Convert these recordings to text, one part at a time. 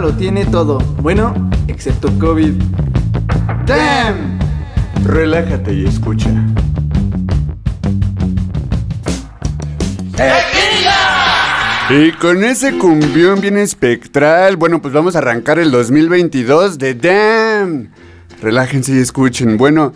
Lo tiene todo. Bueno, excepto COVID. ¡Damn! Relájate y escucha. Y con ese cumbión bien espectral, bueno, pues vamos a arrancar el 2022 de Damn. Relájense y escuchen. Bueno,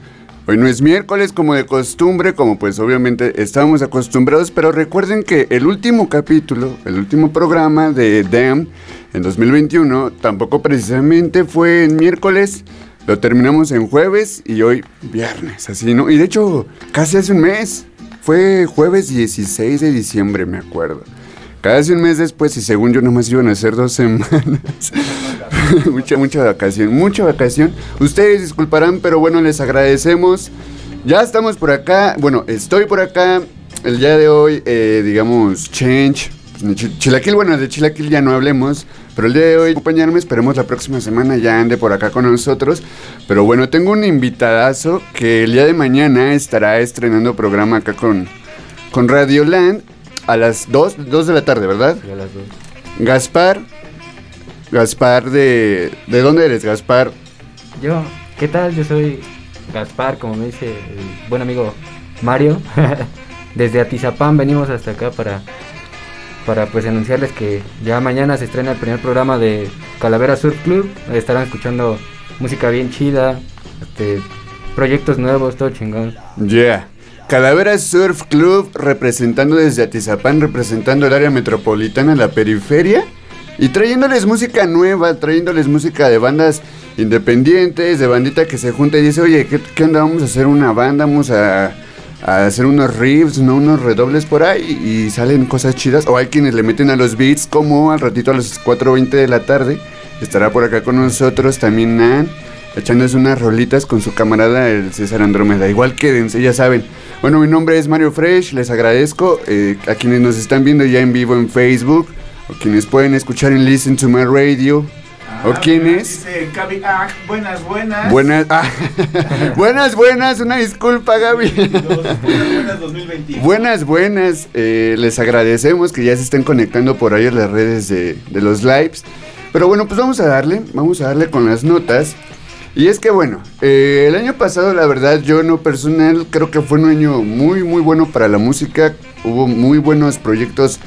hoy no es miércoles como de costumbre, como pues obviamente estamos acostumbrados, pero recuerden que el último capítulo, el último programa de Damn en 2021 tampoco precisamente fue en miércoles, lo terminamos en jueves y hoy viernes, así, ¿no? Y de hecho, casi hace un mes, fue jueves 16 de diciembre, me acuerdo. Casi un mes después y según yo nomás iban a ser dos semanas. mucha, mucha vacación, mucha vacación. Ustedes disculparán, pero bueno, les agradecemos. Ya estamos por acá, bueno, estoy por acá. El día de hoy, eh, digamos, Change. Chilaquil, bueno, de Chilaquil ya no hablemos. Pero el día de hoy, acompañarme, esperemos la próxima semana ya ande por acá con nosotros. Pero bueno, tengo un invitadazo que el día de mañana estará estrenando programa acá con, con Radio Land a las 2, 2 de la tarde, ¿verdad? Sí, a las 2. Gaspar. Gaspar de... ¿De dónde eres, Gaspar? Yo, ¿qué tal? Yo soy Gaspar, como me dice el buen amigo Mario. Desde Atizapán venimos hasta acá para para pues anunciarles que ya mañana se estrena el primer programa de Calavera Surf Club. Estarán escuchando música bien chida, este, proyectos nuevos, todo chingón. Yeah. Calavera Surf Club representando desde Atizapán, representando el área metropolitana, la periferia y trayéndoles música nueva, trayéndoles música de bandas independientes, de bandita que se junta y dice, oye, ¿qué, qué onda? Vamos a hacer una banda, vamos a, a hacer unos riffs, ¿no? unos redobles por ahí y salen cosas chidas. O hay quienes le meten a los beats, como al ratito a las 4.20 de la tarde. Estará por acá con nosotros también Nan, echándose unas rolitas con su camarada el César Andrómeda. Igual quédense, ya saben. Bueno, mi nombre es Mario Fresh, les agradezco eh, a quienes nos están viendo ya en vivo en Facebook, o quienes pueden escuchar en Listen to My Radio, o quienes... Dice Gaby Ah, buenas, buenas. Buenas, ah, buenas, buenas, una disculpa Gaby. Dos- buenas, buenas 2021. Buenas, buenas. eh, les agradecemos que ya se estén conectando por ahí en las redes de, de los lives. Pero bueno, pues vamos a darle, vamos a darle con las notas. Y es que bueno, eh, el año pasado la verdad yo en lo personal creo que fue un año muy muy bueno para la música. Hubo muy buenos proyectos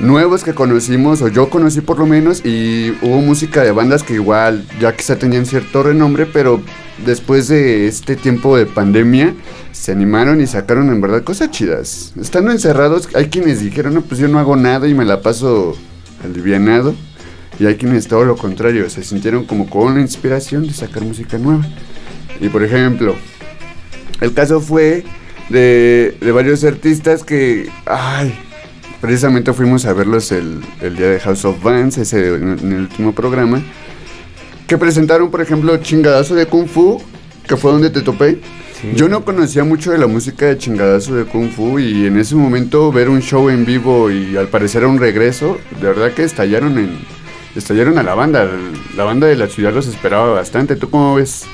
nuevos que conocimos, o yo conocí por lo menos, y hubo música de bandas que igual ya quizá tenían cierto renombre, pero después de este tiempo de pandemia se animaron y sacaron en verdad cosas chidas. Estando encerrados, hay quienes dijeron, no, pues yo no hago nada y me la paso alivianado. Y hay quienes todo lo contrario, se sintieron como con la inspiración de sacar música nueva. Y por ejemplo, el caso fue de, de varios artistas que, ay, precisamente fuimos a verlos el, el día de House of Bands, ese en, en el último programa, que presentaron, por ejemplo, Chingadazo de Kung Fu, que fue donde te topé. Sí. Yo no conocía mucho de la música de Chingadazo de Kung Fu y en ese momento ver un show en vivo y al parecer un regreso, de verdad que estallaron en estallaron a la banda. La banda de la ciudad los esperaba bastante. ¿Tú cómo ves?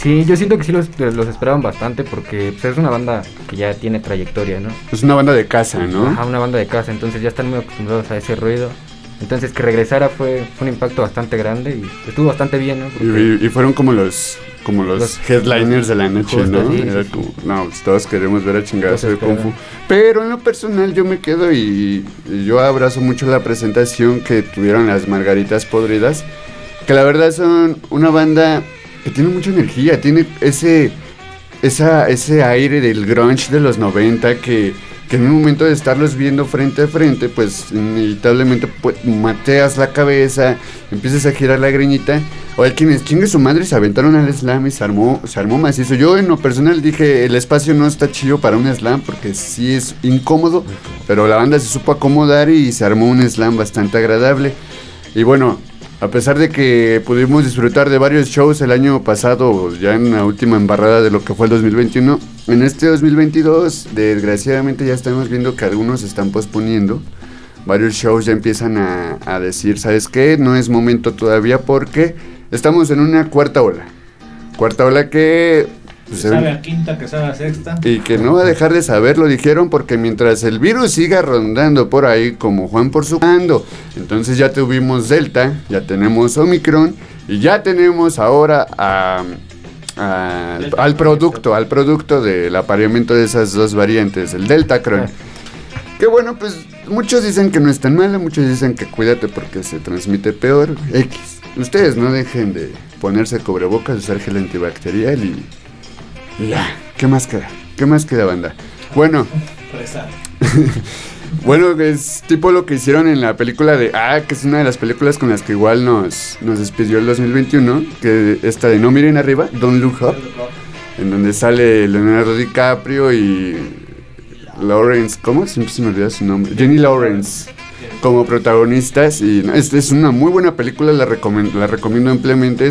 Sí, yo siento que sí los, los esperaban bastante porque pues, es una banda que ya tiene trayectoria, ¿no? Es una banda de casa, ¿no? Ajá, una banda de casa, entonces ya están muy acostumbrados a ese ruido. Entonces que regresara fue, fue un impacto bastante grande y estuvo bastante bien, ¿no? Y, y- fueron como los como los, Los- headliners de la noche, Justo, ¿no? sí, Era sí, como, sí. no, pues todos queremos ver a chingadazo de Los Kung Fu. Pero en lo personal yo me quedo y, y yo abrazo mucho la presentación que tuvieron las Margaritas Podridas, que la verdad son una banda que tiene mucha energía, tiene ese esa, ese aire del grunge de los 90 que, que en un momento de estarlos viendo frente a frente, pues inevitablemente pues, mateas la cabeza, empiezas a girar la greñita. O hay quienes chingue su madre se aventaron al slam y se armó, se armó macizo. Yo en lo personal dije, el espacio no está chido para un slam porque sí es incómodo, pero la banda se supo acomodar y se armó un slam bastante agradable. Y bueno, a pesar de que pudimos disfrutar de varios shows el año pasado, ya en la última embarrada de lo que fue el 2021, en este 2022 desgraciadamente ya estamos viendo que algunos se están posponiendo. Varios shows ya empiezan a, decir, ¿sabes qué? No es momento todavía porque estamos en una cuarta ola. Cuarta ola que... pues, Que sabe a quinta, que sabe a sexta. y que no va a dejar de saber, lo dijeron, porque mientras el virus siga rondando por ahí como Juan por su mando, entonces ya tuvimos Delta, ya tenemos Omicron y ya tenemos ahora a- al producto, al producto del apareamiento de esas dos variantes, el Delta Cron. Ah. Que bueno, pues muchos dicen que no es tan malo, muchos dicen que cuídate porque se transmite peor. X. Ustedes no dejen de ponerse cubrebocas, usar gel antibacterial y ya, ¿qué más queda? ¿Qué más queda, banda? Bueno, bueno, es tipo lo que hicieron en la película de Ah, que es una de las películas con las que igual nos, nos despidió el 2021, que esta de No miren arriba, Don't Look Up, en donde sale Leonardo DiCaprio y Lawrence, ¿cómo? Siempre se me olvida su nombre. Jenny Lawrence como protagonistas y no, es una muy buena película, la, la recomiendo ampliamente.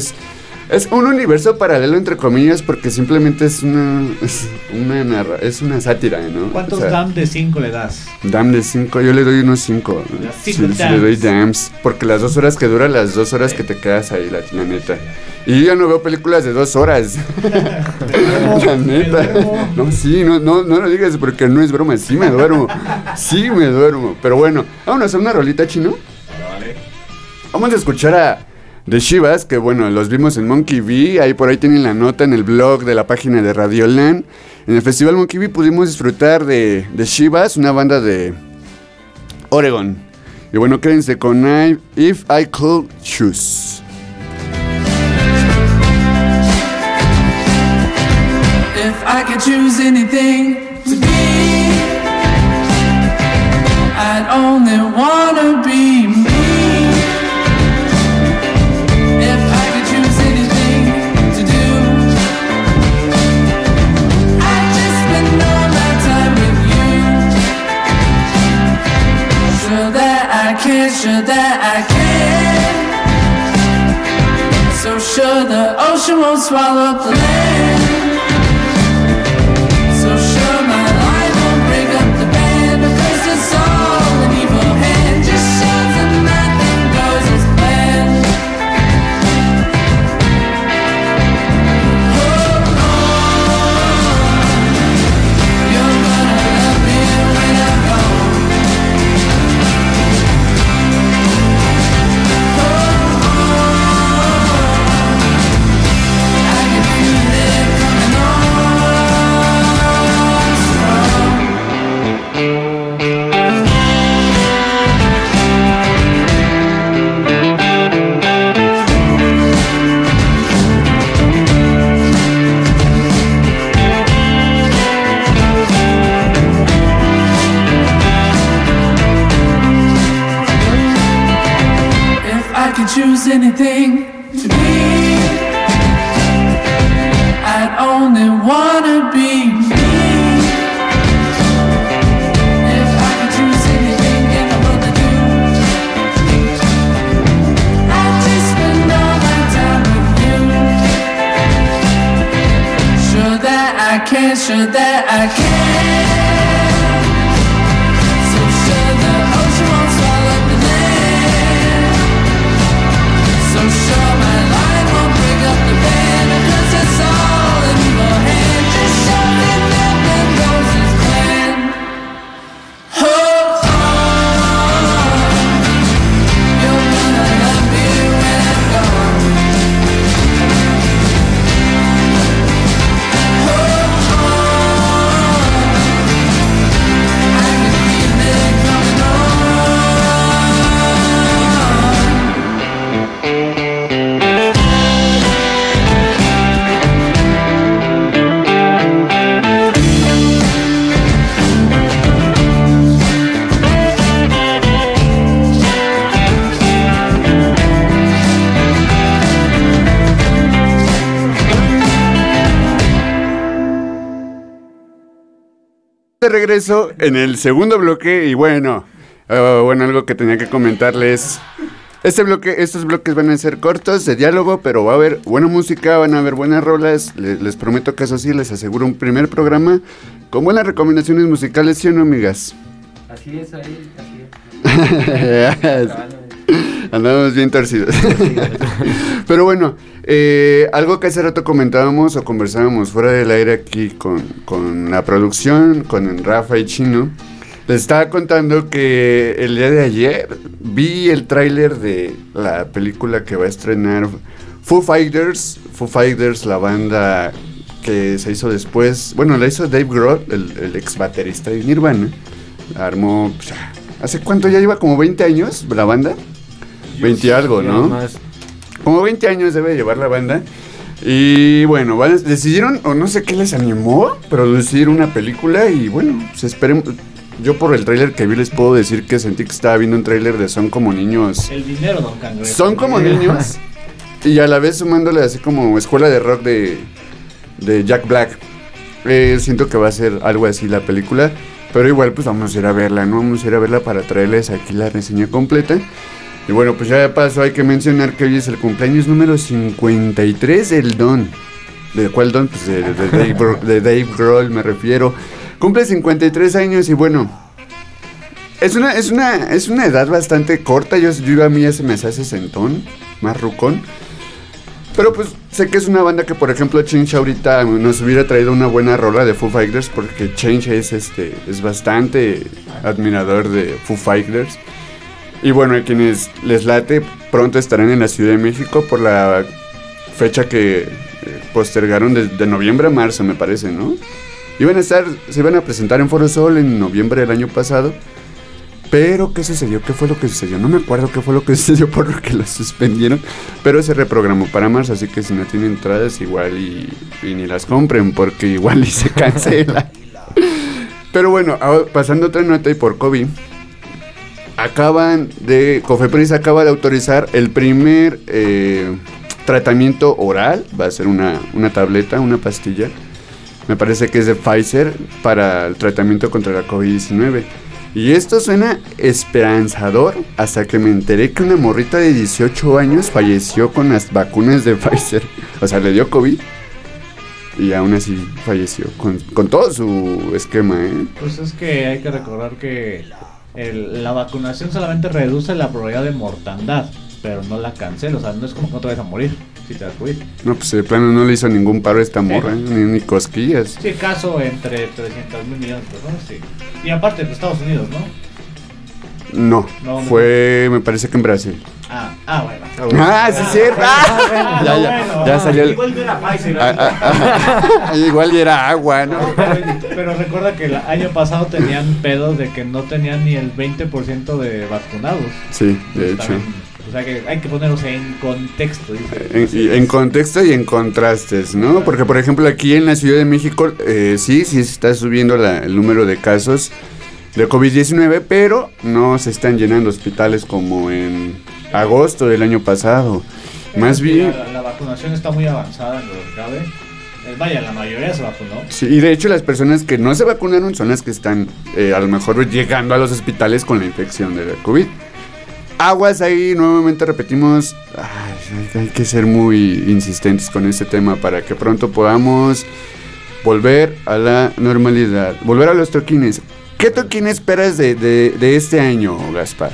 Es un universo paralelo entre comillas porque simplemente es una es una, narra- es una sátira, ¿no? ¿Cuántos O sea, dam de 5 le das? Dam de 5, yo le doy unos 5. Das Sí, cinco sí le doy dams. dams. Porque las dos horas que dura, las dos horas que te quedas ahí, la, la neta. Y yo ya no veo películas de dos horas. la neta. No, sí, no, no, no lo digas porque no es broma. Sí me duermo. Sí me duermo. Pero bueno, vámonos a una rolita chino. Vamos a escuchar a The Shivas, que bueno, los vimos en Monkey V. Ahí por ahí tienen la nota en el blog de la página de Radioland. En el Festival Monkey V pudimos disfrutar de, de Shivas, una banda de, Oregon. Y bueno, quédense con If I Could Choose. If I could choose anything to be, I'd only wanna be Sure that I can. So sure the ocean won't swallow up the land. Regreso en el segundo bloque y bueno, eh, bueno, algo que tenía que comentarles. Este bloque, estos bloques van a ser cortos de diálogo, pero va a haber buena música, van a haber buenas rolas. Le- Les, prometo que eso sí, les aseguro un primer programa con buenas recomendaciones musicales, ¿sí o no, amigas? Así es, ahí, así es. Andamos bien torcidos. Pero bueno, eh, algo que hace rato comentábamos o conversábamos fuera del aire aquí con, con la producción, con Rafa y Chino. Les estaba contando que el día de ayer vi el tráiler de la película que va a estrenar Foo Fighters. Foo Fighters, la banda que se hizo después. Bueno, la hizo Dave Grohl, el, el ex baterista de Nirvana. Armó. pues, ¿Hace cuánto ya lleva? ¿Como 20 años la banda? 20 y algo, ¿no? más. Como 20 años debe llevar la banda. Y bueno, van- decidieron, o no sé qué les animó, producir una película y bueno, pues esperemos. Yo por el tráiler que vi les puedo decir que sentí que estaba viendo un tráiler de Son como niños. El dinero, don Cangrejo. Son como niños y a la vez sumándole así como escuela de rock de, de Jack Black. Eh, siento que va a ser algo así la película, pero igual pues vamos a ir a verla, ¿no? Vamos a ir a verla para traerles aquí la reseña completa. Y bueno, pues ya de paso hay que mencionar que hoy es el cumpleaños número 53 del Don. ¿De cuál Don? Pues de, Dave, Grohl me refiero. Cumple 53 años y bueno, es una, es una, es una edad bastante corta. Yo, yo a mí ya se me hace sentón, más rucón. Pero pues sé que es una banda que, por ejemplo, Change ahorita nos hubiera traído una buena rola de Foo Fighters porque Change es este es bastante admirador de Foo Fighters. Y bueno, a quienes les late pronto estarán en la Ciudad de México por la fecha que eh, postergaron de, noviembre a marzo, me parece, ¿no? Iban a estar, se iban a presentar en Foro Sol en noviembre del año pasado. Pero, ¿qué sucedió? ¿Qué fue lo que sucedió? No me acuerdo qué fue lo que sucedió por lo que lo suspendieron. Pero se reprogramó para marzo, así que si no tienen entradas, igual y, ni las compren, porque igual y se cancela. pero bueno, pasando otra nota y por COVID. Acaban de. Cofepris acaba de autorizar el primer eh, tratamiento oral. Va a ser una, una tableta, una pastilla. Me parece que es de Pfizer para el tratamiento contra la COVID-19. Y esto suena esperanzador hasta que me enteré que una morrita de 18 años falleció con las vacunas de Pfizer. O sea, le dio COVID y aún así falleció con, con todo su esquema, ¿eh? Pues es que hay que recordar que el- la vacunación solamente reduce la probabilidad de mortandad, pero no la cancela. O sea, no es como que no te vayas a morir si te das COVID. No, pues de plano no le hizo ningún paro a esta morra, ¿eh? ni, ni cosquillas. Sí, caso entre 300 mil millones de personas, sí. Y aparte de Estados Unidos, ¿no? No, No, no. fue, me parece que en Brasil. Ah, ah, bueno. Ah, sí, es cierto. Ah, ya, ya, bueno, ya ah, salió el. Igual no era Pfizer. Ah, ah, ah. Igual era agua, ¿no? No, pero, pero recuerda que el año pasado tenían pedos de que no tenían ni el 20% de vacunados. Sí, de Pues hecho. también, o sea que hay que ponerlos en contexto. dice. En, y en contexto y en contrastes, ¿no? Porque, por ejemplo, aquí en la Ciudad de México, eh, sí, sí se está subiendo la- el número de casos de COVID-19, pero no se están llenando hospitales como en agosto del año pasado. Más bien, La, la vacunación está muy avanzada en lo que cabe. Eh, Vaya, la mayoría se vacunó. sí, y de hecho las personas que no se vacunaron son las que están eh, a lo mejor llegando a los hospitales con la infección de la COVID. Aguas ahí, nuevamente repetimos, ay, hay- hay que ser muy insistentes con este tema para que pronto podamos volver a la normalidad, volver a los toquines. ¿Qué toquín esperas de, de- de este año, Gaspar?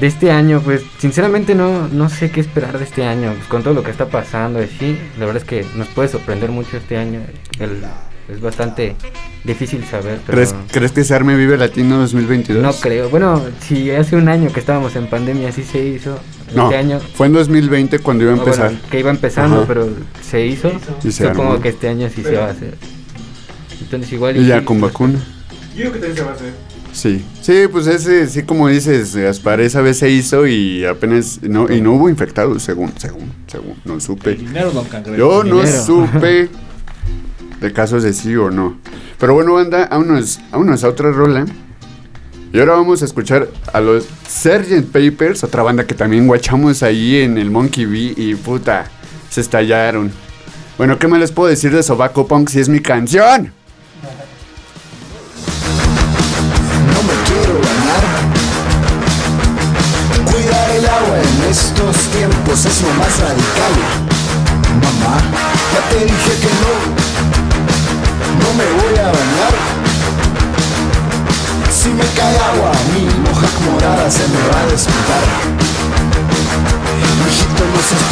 De este año, pues sinceramente no, no sé qué esperar de este año. Pues, con todo lo que está pasando, sí, la verdad es que nos puede sorprender mucho este año. El- es bastante difícil saber, pero ¿Crees, ¿Crees que se arme Vive Latino 2022? no creo. Bueno, si hace un año que estábamos en pandemia, así se hizo. No, este año fue en 2020 cuando iba a no, bueno, empezar. que iba empezando, Ajá. pero se hizo. Y se Supongo armó. que este año sí se va a hacer. Entonces igual Y ya sí, con pues, vacuna. Yo creo que también se va a hacer. Sí, sí, pues ese, sí como dices, Gaspar, esa vez se hizo y apenas, no, y no hubo infectados, según, según, según, no supe. Dinero, don Cangrejo. Yo no dinero. supe de casos de sí o no. Pero bueno, banda, vámonos, vámonos a otra rola. Y ahora vamos a escuchar a los Sgt. Papers, otra banda que también guachamos ahí en el Monkey Bee y puta, se estallaron. Bueno, ¿qué más les puedo decir de Sobaco Punk si es mi canción? Estos tiempos es lo más radical. Mamá, ya te dije que no, no me voy a bañar. Si me cae agua, mi moja morada se me va a despertar. Mijito, no seas.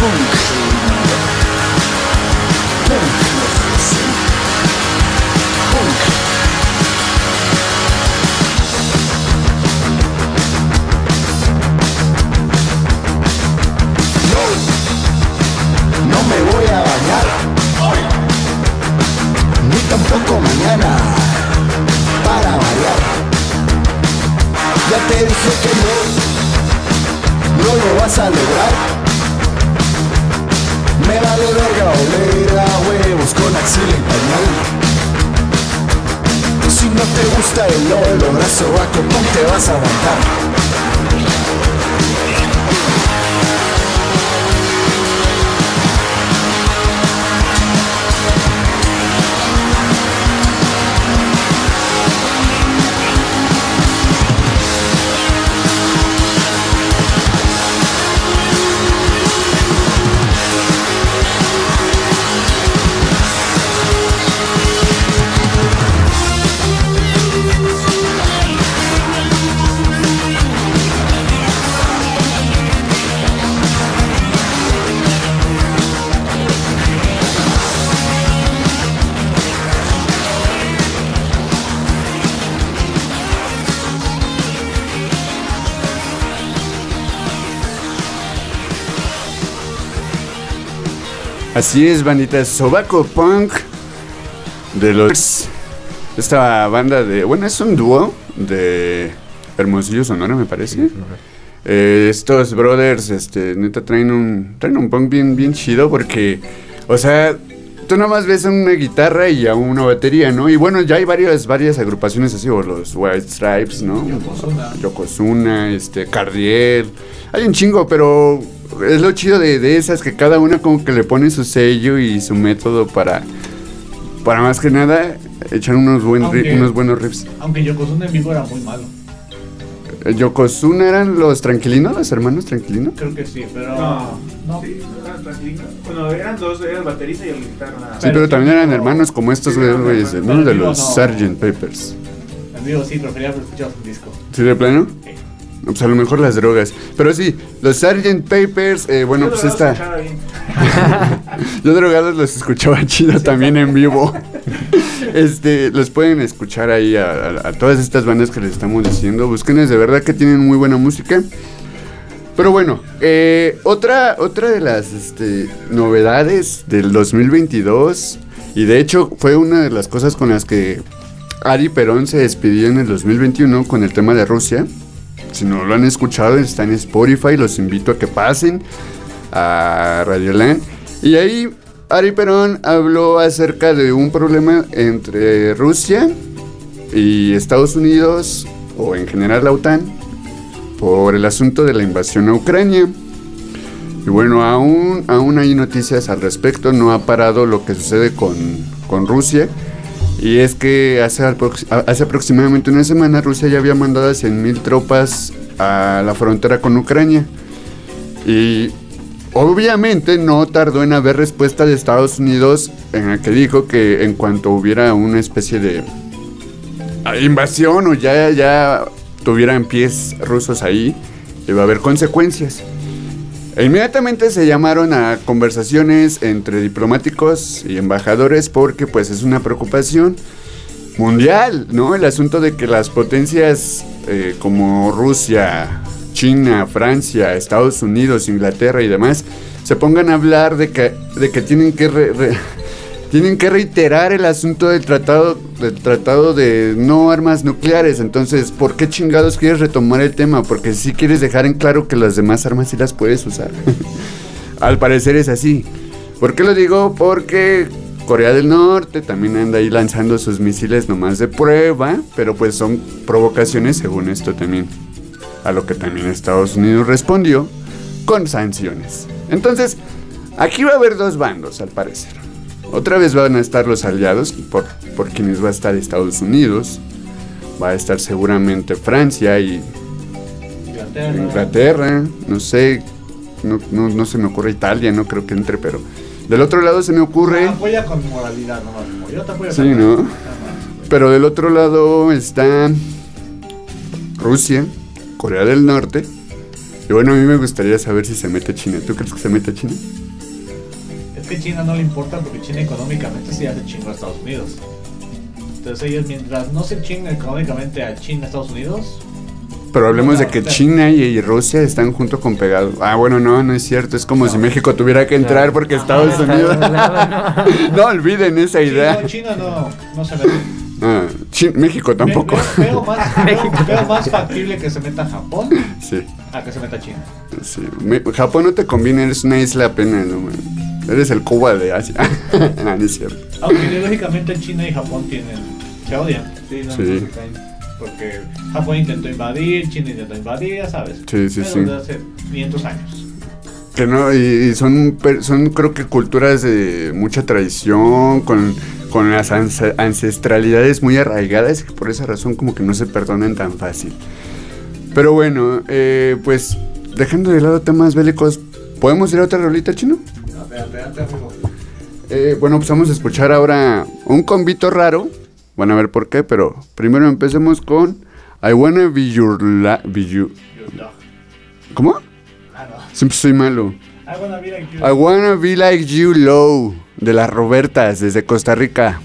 Punk. Punk. Gusta el olor a sobaco, no te vas a aguantar. Así es, bandita, Sobaco Punk de los esta banda de, bueno, es un dúo de Hermosillo Sonora, me parece. Eh, estos brothers, este, neta, traen un, traen un punk bien, bien chido porque, o sea, tú nomás ves una guitarra y a una batería, ¿no? Y bueno, ya hay varias, varias agrupaciones así, o los White Stripes, ¿no? Yokozuna. Yokozuna, este, Cardiel. Hay un chingo, pero es lo chido de, de esas que cada una como que le pone su sello y su método para, para más que nada echar unos, buen ri- Aunque- unos buenos riffs. Aunque Yokozuna en vivo era muy malo. Eh, Yokozuna eran los tranquilinos, los hermanos tranquilinos. Creo que sí, pero. No, no. Sí, eran tranquilinos. Bueno, eran dos, era el baterista y el guitarra. Sí, pero también eran hermanos como estos Sí, güeyes, hermanos. De los no. Sgt. Papers. En vivo sí, prefería escuchado su disco. ¿Sí, de plano? Sí. Pues a lo mejor las drogas. Pero sí, los Sgt. Papers, eh, bueno, Yo pues esta... Yo drogados los escuchaba chido también en vivo. Este, los pueden escuchar ahí a, a- a todas estas bandas que les estamos diciendo. Búsquenles, de verdad que tienen muy buena música. Pero bueno, eh, otra, otra de las este, novedades del 2022, y de hecho fue una de las cosas con las que Ari Perón se despidió en el 2021 con el tema de Rusia. Si no lo han escuchado, está en Spotify, los invito a que pasen a Radioland. Y ahí Ari Perón habló acerca de un problema entre Rusia y Estados Unidos, o en general la OTAN, por el asunto de la invasión a Ucrania. Y bueno, aún, aún hay noticias al respecto, no ha parado lo que sucede con, con Rusia. Y es que hace, aproximadamente una semana Rusia ya había mandado a 100.000 tropas a la frontera con Ucrania. Y obviamente no tardó en haber respuesta de Estados Unidos en la que dijo que en cuanto hubiera una especie de invasión o ya, ya tuvieran pies rusos ahí, iba a haber consecuencias. Inmediatamente se llamaron a conversaciones entre diplomáticos y embajadores porque pues es una preocupación mundial, ¿no? El asunto de que las potencias eh, como Rusia, China, Francia, Estados Unidos, Inglaterra y demás se pongan a hablar de que, de que tienen que re- re- tienen que reiterar el asunto del tratado del tratado de no armas nucleares. Entonces, ¿por qué chingados quieres retomar el tema? Porque si quieres dejar en claro que las demás armas sí las puedes usar. Al parecer es así. ¿Por qué lo digo? Porque Corea del Norte también anda ahí lanzando sus misiles nomás de prueba, pero pues son provocaciones según esto también. A lo que también Estados Unidos respondió con sanciones. Entonces, aquí va a haber dos bandos al parecer. Otra vez van a estar los aliados, por, por quienes va a estar Estados Unidos, va a estar seguramente Francia y Inglaterra. Inglaterra, no sé, no, no, no se me ocurre Italia, no creo que entre, pero del otro lado se me ocurre, Ah, Apoya con moralidad, como Yo te apoyo Sí, ¿no? pero del otro lado está Rusia, Corea del Norte, y bueno, a mí me gustaría saber si se mete China. ¿Tú crees que se mete China? Que China no le importa porque China económicamente sí ya se chingó a Estados Unidos. Entonces ellos mientras no se chingan económicamente a China, Estados Unidos, Pero hablemos de No, que no. China y, Rusia están junto con pegados. Ah, bueno, no, no es cierto. Es como si México tuviera que entrar porque Estados Está Unidos... de un lado, ¿no? no olviden esa China, idea. China no, no se mete. Ah, Chi- México tampoco. Ve- ve- Veo más, veo, veo más factible que se meta Japón Sí, a que se meta China. sí. Me- Japón no te conviene, eres una isla apenas, no, man. Eres el Cuba de Asia. no, no es cierto. Aunque ideológicamente China y Japón tienen, se odian. Sí, no, Sí. no se caen. Porque Japón intentó invadir, China intentó invadir, ya sabes. Sí, sí, Pero sí. desde hace 500 años. Que no, y, y son, son creo que culturas de mucha tradición, con, con las ancestralidades muy arraigadas, y por esa razón como que no se perdonan tan fácil. Pero bueno, eh, pues dejando de lado temas bélicos, ¿podemos ir a otra rolita chino? Eh, bueno, pues vamos a escuchar ahora un convito raro. Van a ver por qué, pero primero empecemos con I Wanna Be Your La... Be You- Your dog. ¿Cómo? Ah, no. Siempre soy malo. I wanna be like you. I Wanna Be Like You Low, de las Robertas, desde Costa Rica.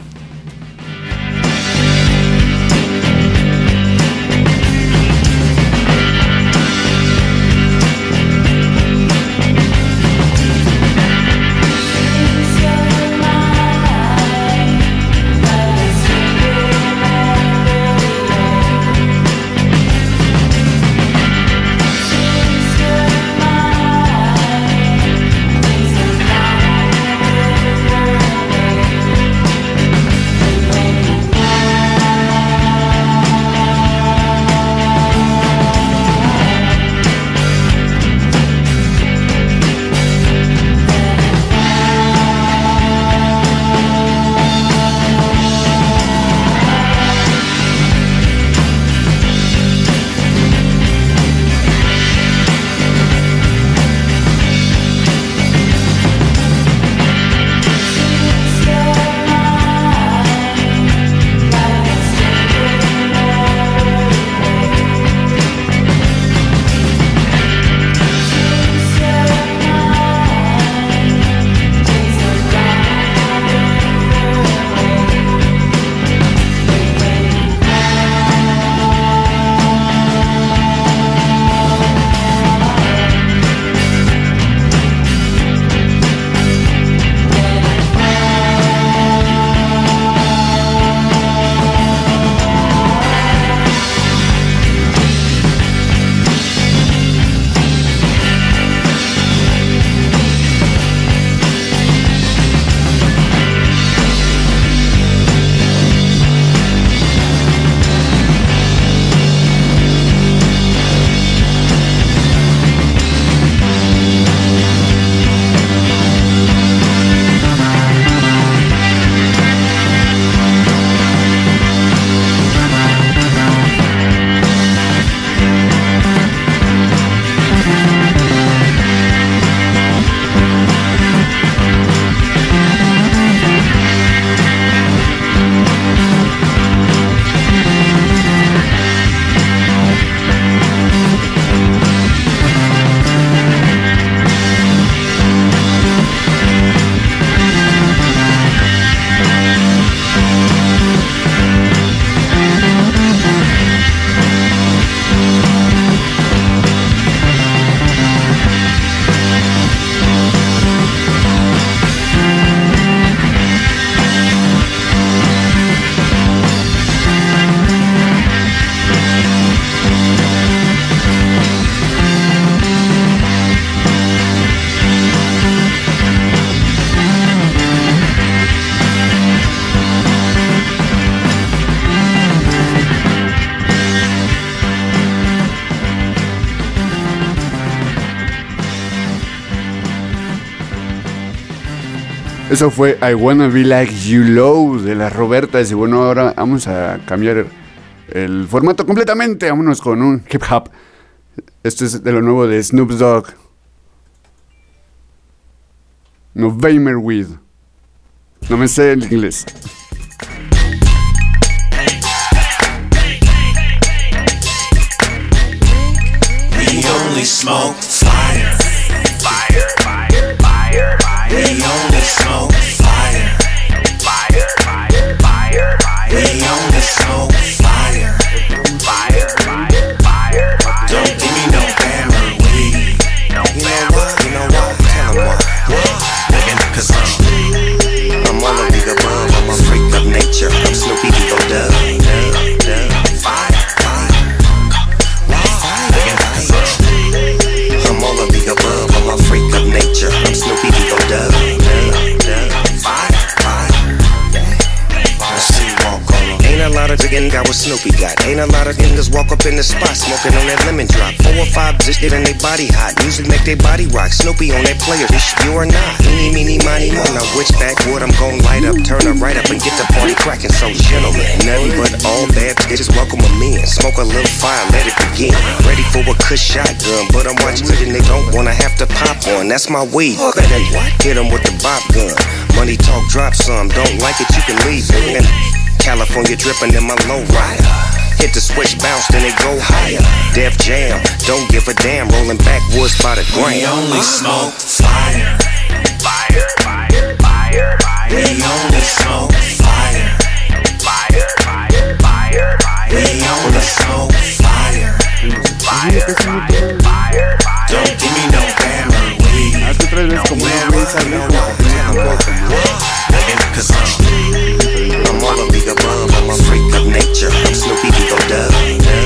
Eso fue I Wanna Be Like You Low de las Robertas. Y bueno, ahora vamos a cambiar el formato completamente. Vámonos con un hip hop. Esto es de lo nuevo de Snoop Dogg. November With. No me sé el inglés. We only smoke We only smoke fire. Fire, fire, fire. We only smoke got what Snoopy got. Ain't a lot of niggas walk up in the spot smoking on that lemon drop. Four or five just get in they body hot. Music make they body rock. Snoopy on that player. This you or not. Eeny, meeny, miny, mo. Now which backwood I'm gon' light up. Turn her right up and get the party cracking. So gentlemen, nothing but all bad bitches welcome them in. Smoke a little fire, let it begin. Ready for a cush shotgun, but I'm watching it and they don't wanna have to pop one. That's my weed. Better hit 'em with the bop gun. Money talk, drop some. Don't like it, you can leave. Nigga. California dripping in my low rider. Hit the switch, bounce, then it go higher. Def Jam, don't give a damn. Rolling backwoods by the We gram. only uh-huh. smoke fire. Fire, fire, fire, fire. We only smoke fire. Fire, fire, fire, fire. We only smoke fire. Fire, fire, fire, fire. Don't give me no. Ah, Hazte tres veces como una I'm all the above. I'm a freak of nature. I'm Snoopy Dub.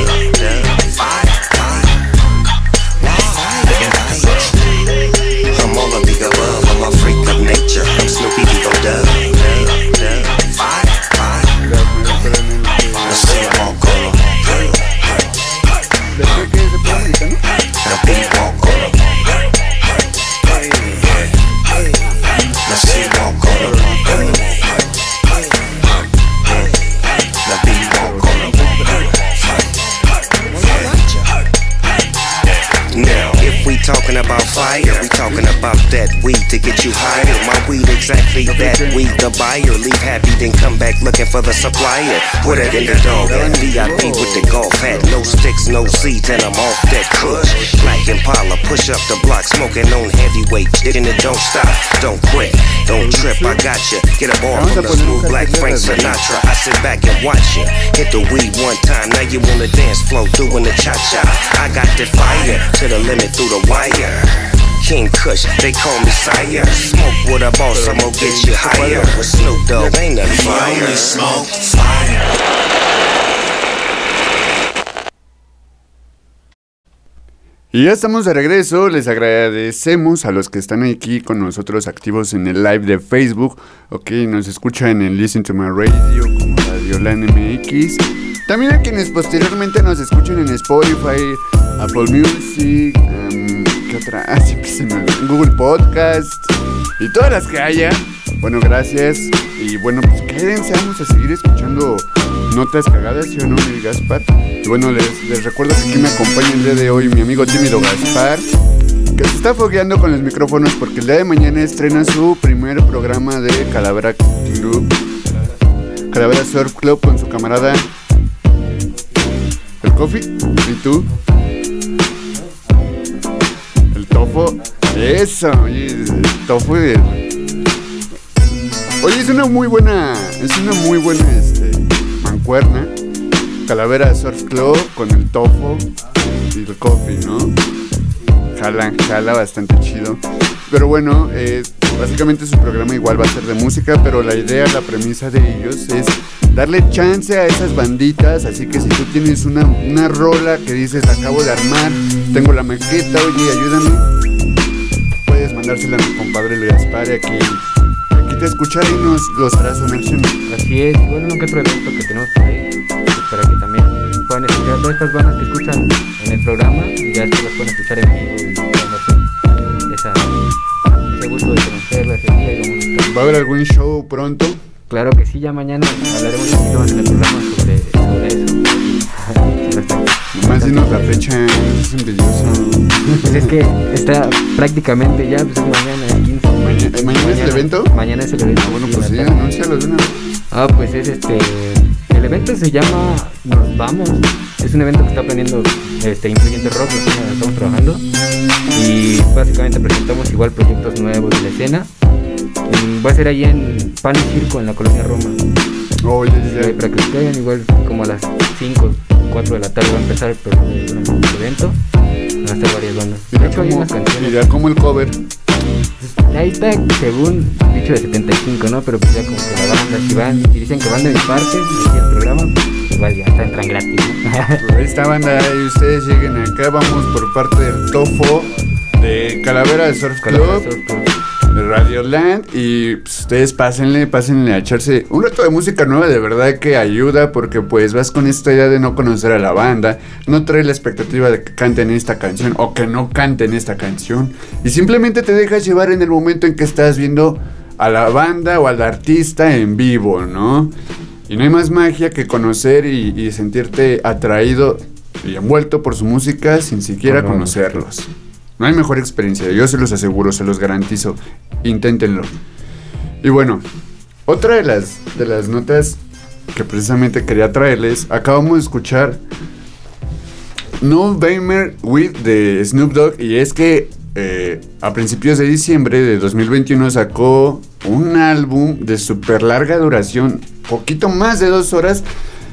Then come back looking for the supplier. Put it in the dog and VIP with the golf hat. No sticks, no seeds, and I'm off that kush. Black Impala, push up the block, smoking on heavyweight. And it don't stop, don't quit, don't trip. I got you. Get a ball from the smooth black Frank Sinatra. I sit back and watch it. Hit the weed one time, now you the dance floor doing the cha cha. I got the fire to the limit through the wire. King Kush, they call me sire. Smoke with a boss, I'm gonna get you higher. With Snoop Dogg, ain't nothing We fire. only smoke fire. Y ya estamos de regreso, les agradecemos a los que están aquí con nosotros activos en el live de Facebook, ok, nos escuchan en el Listen to My Radio como Radio Land MX, también a quienes posteriormente nos escuchan en Spotify, Apple Music, em, ¿qué otra? Ah, siempre se me Google Podcast y todas las que haya, bueno, gracias. Y bueno, pues quédense, vamos a seguir escuchando notas cagadas, ¿sí o no, mi Gaspar? Y bueno, les, les recuerdo que aquí me acompaña el día de hoy mi amigo tímido Gaspar, que se está fogueando con los micrófonos porque el día de mañana estrena su primer programa de Calavera Club, Calavera Surf Club con su camarada el Coffee y tú, Tofo, eso, el- Oye, es una muy buena, es una muy buena este, mancuerna. Calavera Surf Club con el Tofo y el Coffee, ¿no? Jala, jala bastante chido. Pero bueno, eh, básicamente su programa igual va a ser de música, pero la idea, la premisa de ellos es darle chance a esas banditas. Así que si tú tienes una, una rola que dices, acabo de armar, tengo la maqueta, oye, ayúdame, puedes mandársela a mi compadre el Gaspar aquí, aquí te escuchará y nos los hará sonar. Así es, igual uno que otro evento que tenemos por ahí, pues, para que también puedan escuchar todas estas bandas que escuchan en el programa, ya después las pueden escuchar en vivo ¿Va a haber algún show pronto? Claro que sí, ya mañana hablaremos un poquito más en el programa sobre, sobre eso. Nomás dinos la fecha, es. Pues es que está prácticamente ya, pues es mañana, el 15. ¿Mañana- mañana es el evento? Mañana es el evento. Ah, bueno, pues sí, anúncialo de una vez. Ah, pues es este. El evento se llama Nos Vamos. Es un evento que está planeando este, Influyente Rock, lo estamos trabajando. Y básicamente presentamos igual proyectos nuevos de la escena. Y va a ser ahí en Pan y Circo, en la colonia Roma. Oh, ya, ya, Eh, ya. Para que se caigan igual como a las 5, 4 de la tarde va a empezar el, pro- el evento. Van a estar varias bandas. De hecho, hay unas canciones. irá como el cover. Ahí está, según dicho de 75, ¿no? Pero pues ya como que la banda, si van, si dicen que van de mi parte, y el programa, pues igual ya está, entran gratis. Pues ahí está banda, y ustedes lleguen acá, vamos por parte del Tofo de Calavera Surf Calavera Club. Surf Club. De Radioland y pues, ustedes pásenle, pásenle a echarse un rato de música nueva, de verdad que ayuda porque pues vas con esta idea de no conocer a la banda, no trae la expectativa de que canten esta canción o que no canten esta canción y simplemente te dejas llevar en el momento en que estás viendo a la banda o al artista en vivo, ¿no? Y no hay más magia que conocer y, y sentirte atraído y envuelto por su música sin siquiera conocerlos. No hay mejor experiencia, yo se los aseguro, se los garantizo. Inténtenlo. Y bueno, otra de las, de las notas que precisamente quería traerles, acabamos de escuchar No Bamer With de Snoop Dogg y es que eh, a principios de diciembre de 2021 sacó un álbum de super larga duración, poquito más de dos horas.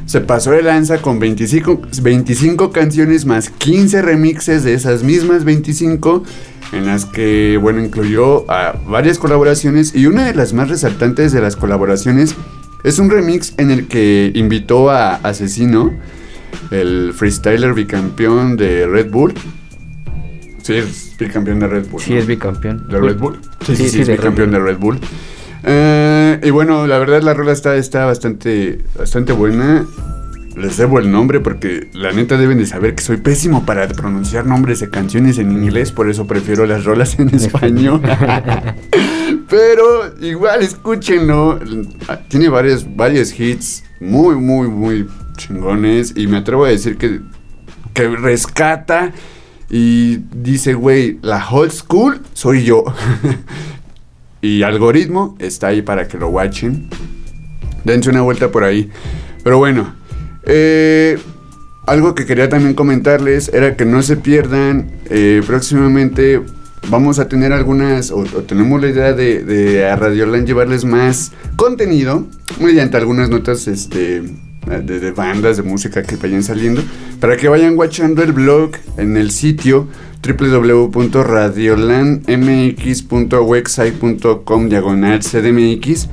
Se pasó de lanza con 25, 25 canciones más 15 remixes de esas mismas 25 en las que, bueno, incluyó a varias colaboraciones y una de las más resaltantes de las colaboraciones es un remix en el que invitó a Asesino, el freestyler bicampeón de Red Bull. Sí, es bicampeón de Red Bull. Sí, ¿no? es bicampeón. ¿De Red Bull? Sí, sí, Sí, sí, sí, es de Red bicampeón Bull. de Red Bull. Eh, y bueno, la verdad la rola está, está bastante, bastante buena. Les debo el nombre porque la neta deben de saber que soy pésimo para pronunciar nombres de canciones en inglés, por eso prefiero las rolas en español. Pero igual escúchenlo. Tiene varios, varios hits muy, muy, muy chingones. Y me atrevo a decir que, que rescata y dice, güey, la old school soy yo. y algoritmo está ahí para que lo watchen. Dense una vuelta por ahí. Pero bueno, eh, algo que quería también comentarles era que no se pierdan. eh, próximamente vamos a tener algunas, o, tenemos la idea de, de a Radioland llevarles más contenido mediante algunas notas este, de, de bandas de música que vayan saliendo. Para que vayan watchando el blog en el sitio www.radiolandmx.website.com diagonal cdmx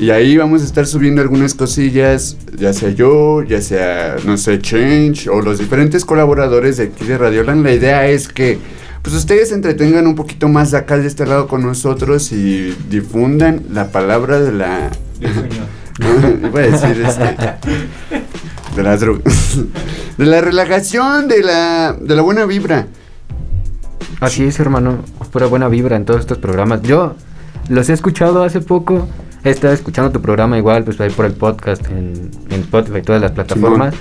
y ahí vamos a estar subiendo algunas cosillas, ya sea yo, ya sea, no sé, Change o los diferentes colaboradores de aquí de Radioland. La idea es que pues ustedes se entretengan un poquito más de acá de este lado con nosotros y difundan la palabra de la... Iba a decir este... De las drogas. De la relajación, de la, de la buena vibra. Así es, hermano. Pura buena vibra en todos estos programas. Yo los he escuchado hace poco. He estado escuchando tu programa igual, pues ahí por el podcast, en, en Spotify todas las plataformas.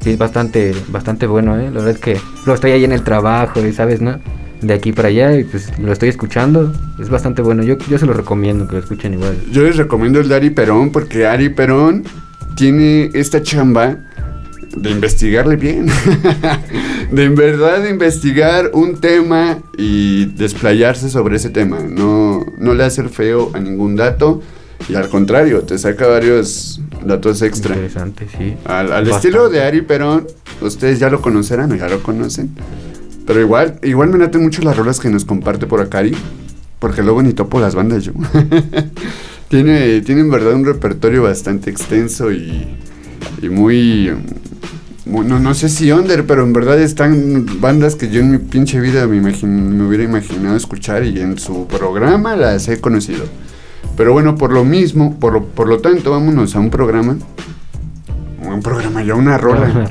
Sí, es bastante, bastante bueno, ¿eh? La verdad es que lo estoy ahí en el trabajo, y ¿sabes, no? De aquí para allá y pues lo estoy escuchando. Es bastante bueno. Yo, yo se lo recomiendo que lo escuchen igual. Yo les recomiendo el de Ari Perón porque Ari Perón tiene esta chamba de investigarle bien. de en verdad investigar un tema y desplayarse sobre ese tema. No, no le hace el feo a ningún dato y al contrario, te saca varios datos extra. Interesante, sí. Al, estilo de Ari Perón, ustedes ya lo conocerán o ya lo conocen. Pero igual, igual me laten mucho las rolas que nos comparte por acá Ari, porque luego ni topo las bandas yo. tiene, tiene en verdad un repertorio bastante extenso y, y muy, muy- no, sé si under, pero en verdad están bandas que yo en mi pinche vida me, hubiera imaginado escuchar y en su programa las he conocido. Pero bueno, por lo mismo, por lo, por lo tanto, vámonos a un programa. Un programa, ya una rola.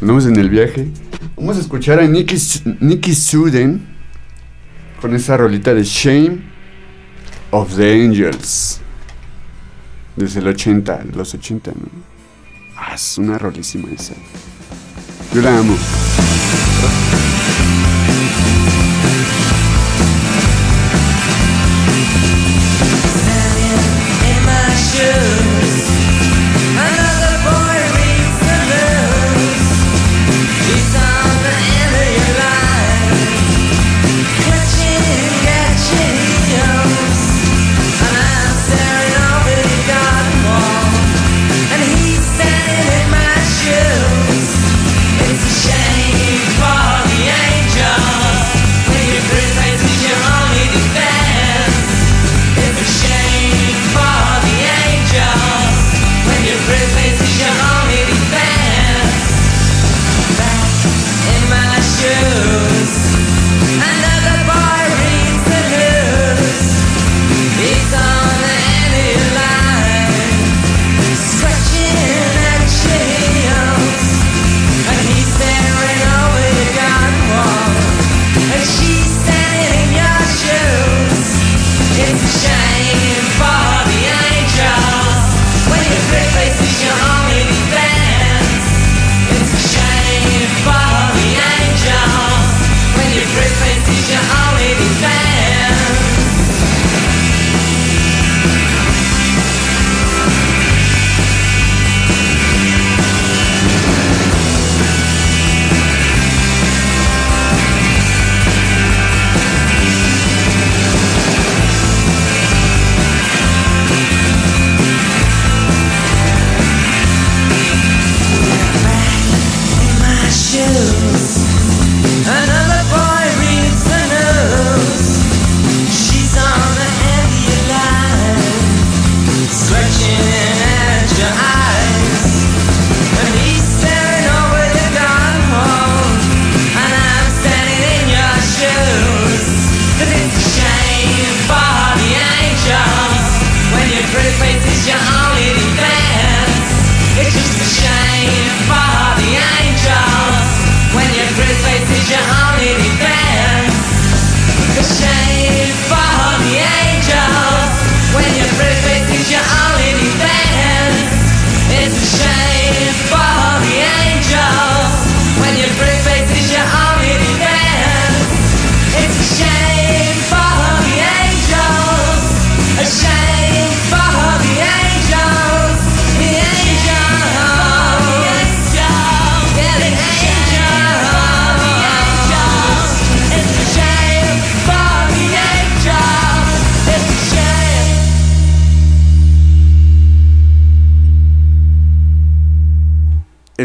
Andamos en el viaje. Vamos a escuchar a Nicky, Nicky Suden con esa rolita de Shame. of the Angels. Desde el 80, de los 80, ¿no? Ah, es una rolísima esa. Yo la amo.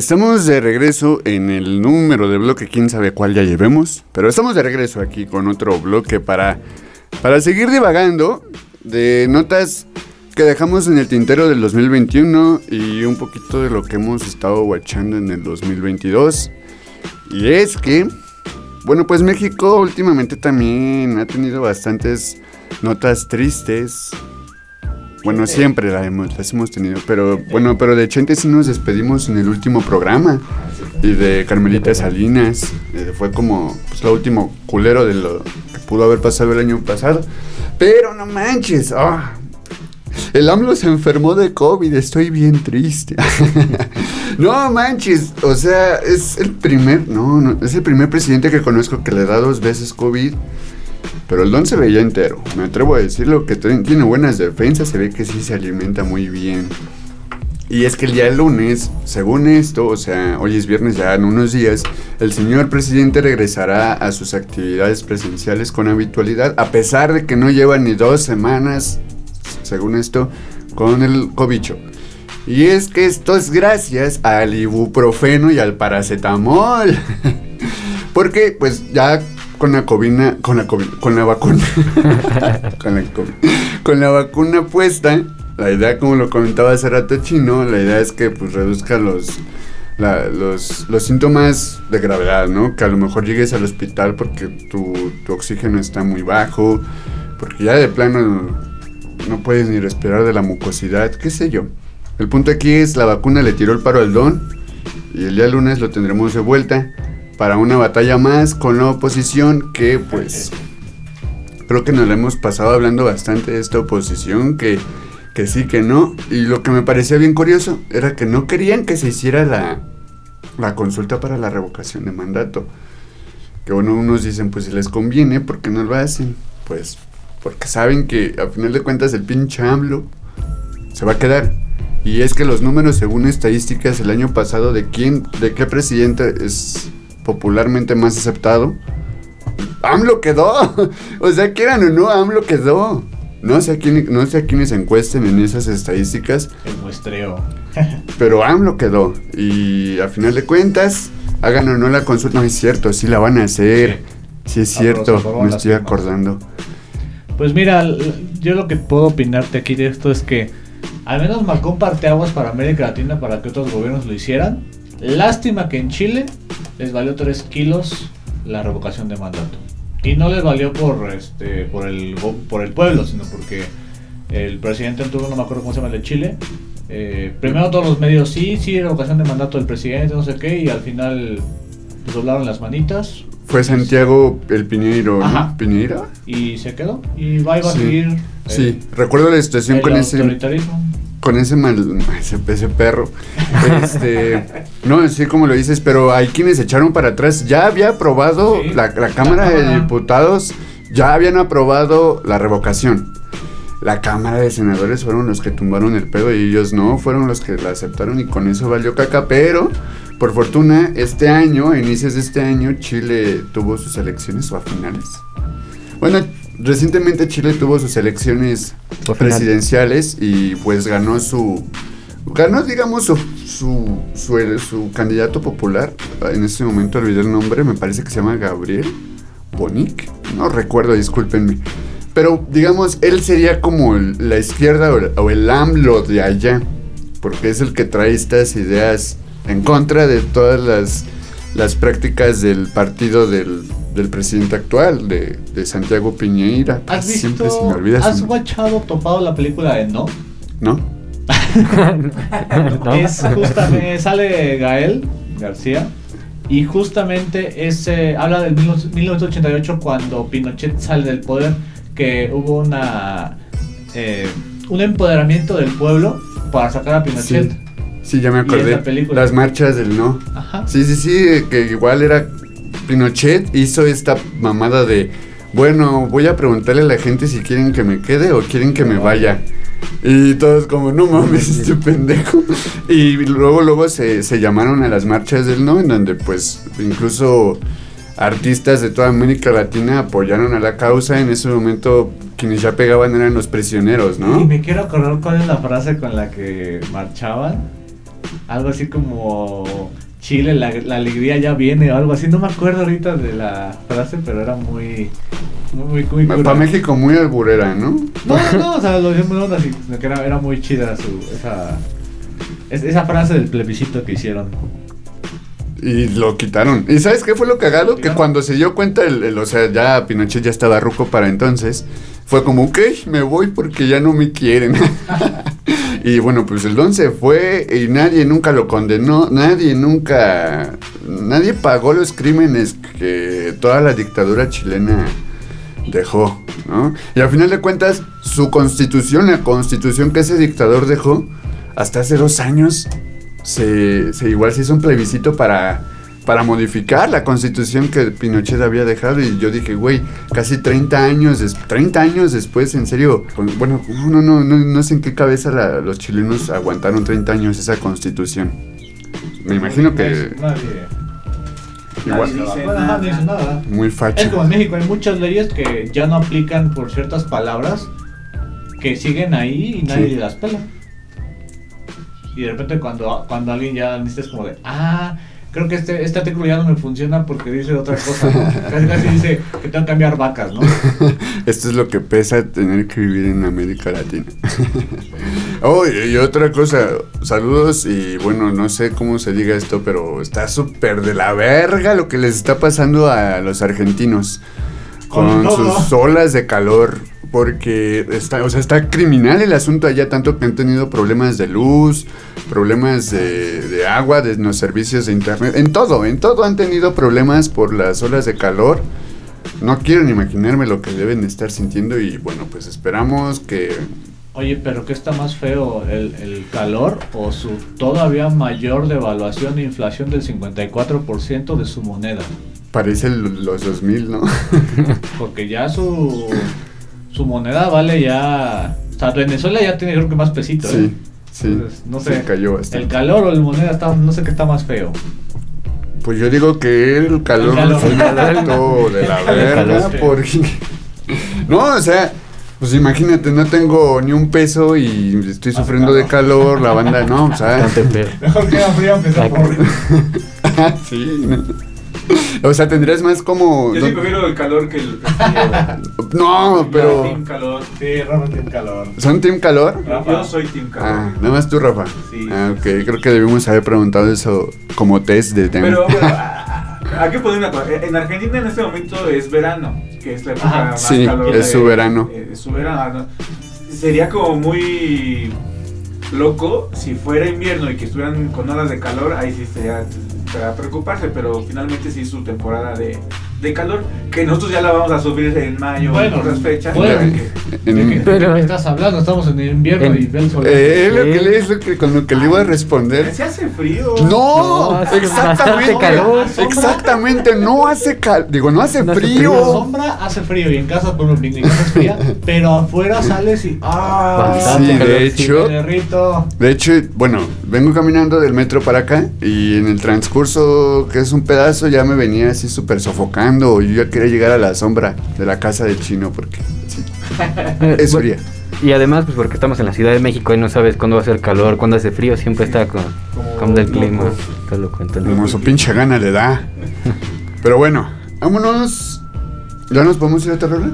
Estamos de regreso en el número de bloque, quién sabe cuál ya llevemos, pero estamos de regreso aquí con otro bloque para, para seguir divagando de notas que dejamos en el tintero del 2021 y un poquito de lo que hemos estado guachando en el 2022. Y es que, bueno, pues México últimamente también ha tenido bastantes notas tristes. Bueno, siempre la hemos, las hemos tenido, pero bueno, pero de Chente sí nos despedimos en el último programa. Y de Carmelita Salinas, eh, fue como pues, lo último culero de lo que pudo haber pasado el año pasado. Pero no manches, ah, el AMLO se enfermó de COVID, estoy bien triste. no manches, o sea, es el primer, no, no, es el primer presidente que conozco que le da dos veces COVID. Pero el don se veía entero. Me atrevo a decirlo que tiene buenas defensas, se ve que sí se alimenta muy bien. Y es que el día lunes, según esto, o sea, hoy es viernes ya en unos días, el señor presidente regresará a sus actividades presenciales con habitualidad, a pesar de que no lleva ni dos semanas, según esto, con el cobicho. Y es que esto es gracias al ibuprofeno y al paracetamol. Porque pues ya con la covina, con la con la vacuna, con la con la vacuna puesta, la idea como lo comentaba hace rato Chino, la idea es que pues reduzca los, la- los, los síntomas de gravedad, ¿no? Que a lo mejor llegues al hospital porque tu, tu oxígeno está muy bajo, porque ya de plano no puedes ni respirar de la mucosidad, qué sé yo. El punto aquí es la vacuna le tiró el paro al don y el día lunes lo tendremos de vuelta para una batalla más con la oposición que pues Creo que nos la hemos pasado hablando bastante de esta oposición, que, que sí, que no. Y lo que me parecía bien curioso era que no querían que se hiciera la, la consulta para la revocación de mandato. Que bueno, unos dicen, pues si les conviene, ¿por qué no lo hacen? Pues porque saben que a final de cuentas el pinche AMLO se va a quedar. Y es que los números, según estadísticas, el año pasado de quién, de qué presidente es popularmente más aceptado, AMLO quedó. o sea, quieran o no, AMLO quedó. No sé, a quién, no sé a quiénes encuesten en esas estadísticas, El muestreo. pero AMLO quedó. Y a final de cuentas, hagan o no la consulta. No es cierto, sí la van a hacer. Sí es cierto, me estoy acordando. Pues mira, yo lo que puedo opinarte aquí de esto es que al menos marcó un parteaguas para América Latina para que otros gobiernos lo hicieran. Lástima que en Chile les valió 3 kilos la revocación de mandato. Y no les valió por este por el por el pueblo, sino porque el presidente en turno, no me acuerdo cómo se llama el de Chile, eh, primero todos los medios, sí, sí, revocación de mandato del presidente, no sé qué, y al final les doblaron las manitas Fue Santiago el Piñeiro, ¿no? Ajá. ¿Piñeiro? y se quedó. Y va, y va a seguir. eh, Sí, recuerdo la situación el con ese, autoritarismo. Con ese mal, ese, ese perro. Este, no, sí, como lo dices, pero hay quienes echaron para atrás. Ya había aprobado Sí, la, Cámara de. Diputados, ya habían aprobado la revocación. La Cámara de Senadores fueron los que tumbaron el pedo y ellos no, fueron los que la aceptaron y con eso valió caca. Pero, por fortuna, este año, a inicios de este año, Chile tuvo sus elecciones o a finales. Bueno, recientemente Chile tuvo sus elecciones presidenciales y pues ganó su ganó digamos su su, su, su candidato popular. En este momento olvidé el nombre me parece que se llama Gabriel Bonic. No recuerdo discúlpenme. Pero digamos él sería como el- la izquierda o el, o el AMLO de allá porque es el que trae estas ideas en contra de todas las las prácticas del partido del, del presidente actual, de, de Santiago Piñeira. ¿Has visto? Siempre se me olvida su ¿Has nombre. guachado topado la película de No? ¿No? ¿No? Es justamente, sale Gael García y justamente ese habla del 1988 cuando Pinochet sale del poder que hubo una eh, un empoderamiento del pueblo para sacar a Pinochet. Sí. Sí, ya me acordé. película. Las marchas del no. Ajá. Sí, sí, sí, que igual era Pinochet hizo esta mamada de, bueno, voy a preguntarle a la gente si quieren que me quede o quieren que me vaya. Y todos como, no mames, este pendejo. Y luego, luego se, se llamaron a las marchas del no, en donde pues incluso artistas de toda América Latina apoyaron a la causa. En ese momento quienes ya pegaban eran los prisioneros, ¿no? Y me quiero acordar cuál es la frase con la que marchaban. Algo así como Chile, la, la alegría ya viene o algo así. No me acuerdo ahorita de la frase, pero era muy. Muy, muy, muy. Para México muy alburera, ¿no? No, no, o sea, lo decía muy onda, así, que era, era muy chida su, esa, es- esa frase del plebiscito que hicieron. Y lo quitaron. ¿Y sabes qué fue lo cagado? Que cuando se dio cuenta, el, el- o sea, ya Pinochet ya estaba ruco para entonces, fue como, ok, me voy porque ya no me quieren. y bueno, pues el don se fue y nadie nunca lo condenó, nadie nunca, nadie pagó los crímenes que toda la dictadura chilena dejó, ¿no? Y al final de cuentas, su constitución, la constitución que ese dictador dejó, hasta hace dos años, se, se igual se hizo un plebiscito para, para modificar la constitución que Pinochet había dejado. Y yo dije, güey, casi 30 años, des- 30 años después, en serio, bueno, no, no, no, no sé en qué cabeza la- los chilenos aguantaron 30 años esa constitución. Me imagino que Nadie, igual, Nadie dice ajá, no dice nada. muy facha. Es como en México, hay muchas leyes que ya no aplican por ciertas palabras que siguen ahí y nadie Sí. las pela. Y de repente cuando, cuando alguien ya necesitas como de, ah, creo que este, este artículo ya no me funciona porque dice otra cosa, ¿no? casi casi dice que tengo que cambiar vacas, ¿no? Esto es lo que pesa tener que vivir en América Latina. oh, y otra cosa, saludos y bueno, no sé cómo se diga esto, pero está súper de la verga lo que les está pasando a los argentinos con sus olas de calor. Porque está, o sea, está criminal el asunto allá, tanto que han tenido problemas de luz, problemas de, de agua, de los servicios de internet, en todo, en todo han tenido problemas por las olas de calor. no quiero ni imaginarme lo que deben estar sintiendo y bueno, pues esperamos que Oye, pero ¿qué está más feo? ¿El, el calor o su todavía mayor devaluación e inflación del 54% de su moneda? parece los 2000, ¿no? Porque ya su, su moneda vale ya... O sea, Venezuela ya tiene creo que más pesito, ¿eh? Sí, sí. Entonces, no sé. Se cayó bastante. El calor o el moneda está, no sé qué está más feo. Pues yo digo que el calor, El calor. efecto de la verga, sí. porque... No, o sea, pues imagínate, no tengo ni un peso y estoy sufriendo de calor, la banda, no, o sea... Mejor queda frío empezar por... sí, no. O sea, tendrías más como... Yo sí prefiero el calor que el frío. No, pero... Team calor. Sí, Rafa tiene calor. ¿Son Team Calor? Rafa. Yo soy Team calor. Ah, nada más tú, Rafa. Sí. Ah, ok, creo que debimos haber preguntado eso como test de tema. Pero a- hay que poner una cosa. En Argentina en este momento es verano, que es la época Ajá. más Sí, calor es su verano. eh, Es su verano. Sería como muy loco si fuera invierno y que estuvieran con olas de calor, ahí sí sería para preocuparse, pero finalmente sí es su temporada de, de calor, que nosotros ya la vamos a sufrir en mayo, Bueno, en otras fechas. bueno. que- En- ¿De qué, Pero- de qué estás hablando? Estamos en invierno En- y ve el sol. Eh, lo que le es lo que, con lo que le iba a responder. Se hace frío. No, No, hace exactamente. calor. Exactamente, no hace cal, digo, no hace No hace En la frío. sombra hace frío y en casa, por ejemplo, en casa es fría, pero afuera sales y ¡ah! Bastante Sí, calor, de hecho, de hecho, bueno, vengo caminando del metro para acá y en el transcurso, que es un pedazo, ya me venía así súper sofocando. Yo ya quería llegar a la sombra de la casa del chino porque sí, es fría. Y además, pues porque estamos en la Ciudad de México y no sabes cuándo va a ser calor, cuándo hace frío, siempre está con, con del clima. loco. Como su pinche gana le da. Pero bueno, vámonos. ¿Ya nos podemos ir a otra rola?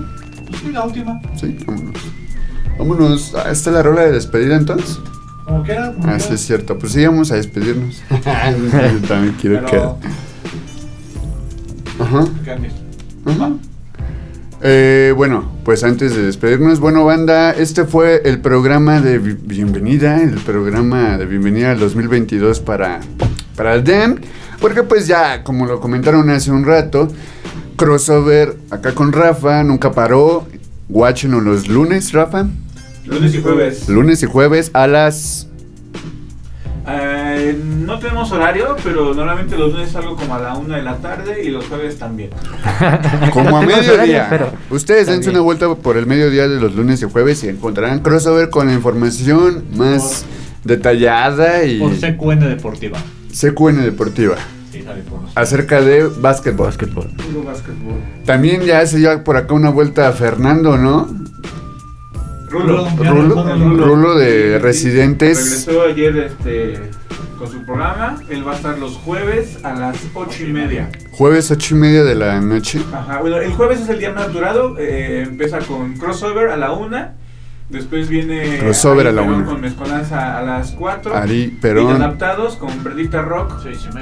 Sí, la última. Sí, vámonos. Vámonos. Ah, ¿Esta es la rola de despedida entonces? Como quiera. como Ah, sí, es cierto. Pues sí, vamos a despedirnos. Yo también quiero que. Pero. Ajá. Ajá. Eh, bueno, pues antes de despedirnos, bueno, banda, este fue el programa de bi- bienvenida, el programa de bienvenida al 2022 para, para el DEM, porque pues ya, como lo comentaron hace un rato, crossover acá con Rafa, nunca paró, watchenlo los lunes, Rafa, Lunes y jueves. lunes y jueves a las... Eh, no tenemos horario, pero normalmente los lunes salgo como a la una de la tarde y los jueves también. Como a mediodía. pero Ustedes dense una vuelta por el mediodía de los lunes y jueves y encontrarán crossover con la información más detallada y Por CQN Deportiva. CQN Deportiva Sí, sale por acerca de básquetbol. básquetbol. También ya se lleva por acá una vuelta a Fernando, ¿no? Rulo. Rulo, Rulo. Rulo de Sí, Residentes. Regresó ayer este, con su programa. Él va a estar los jueves a las ocho y media. Jueves ocho y media de la noche. Ajá, bueno, el jueves es el día más durado. eh, empieza con crossover a la una. Después viene Crossover Ari a la Perón una. con Mezcolanza a las 4. Ari Perón. Adaptados con Verdita Rock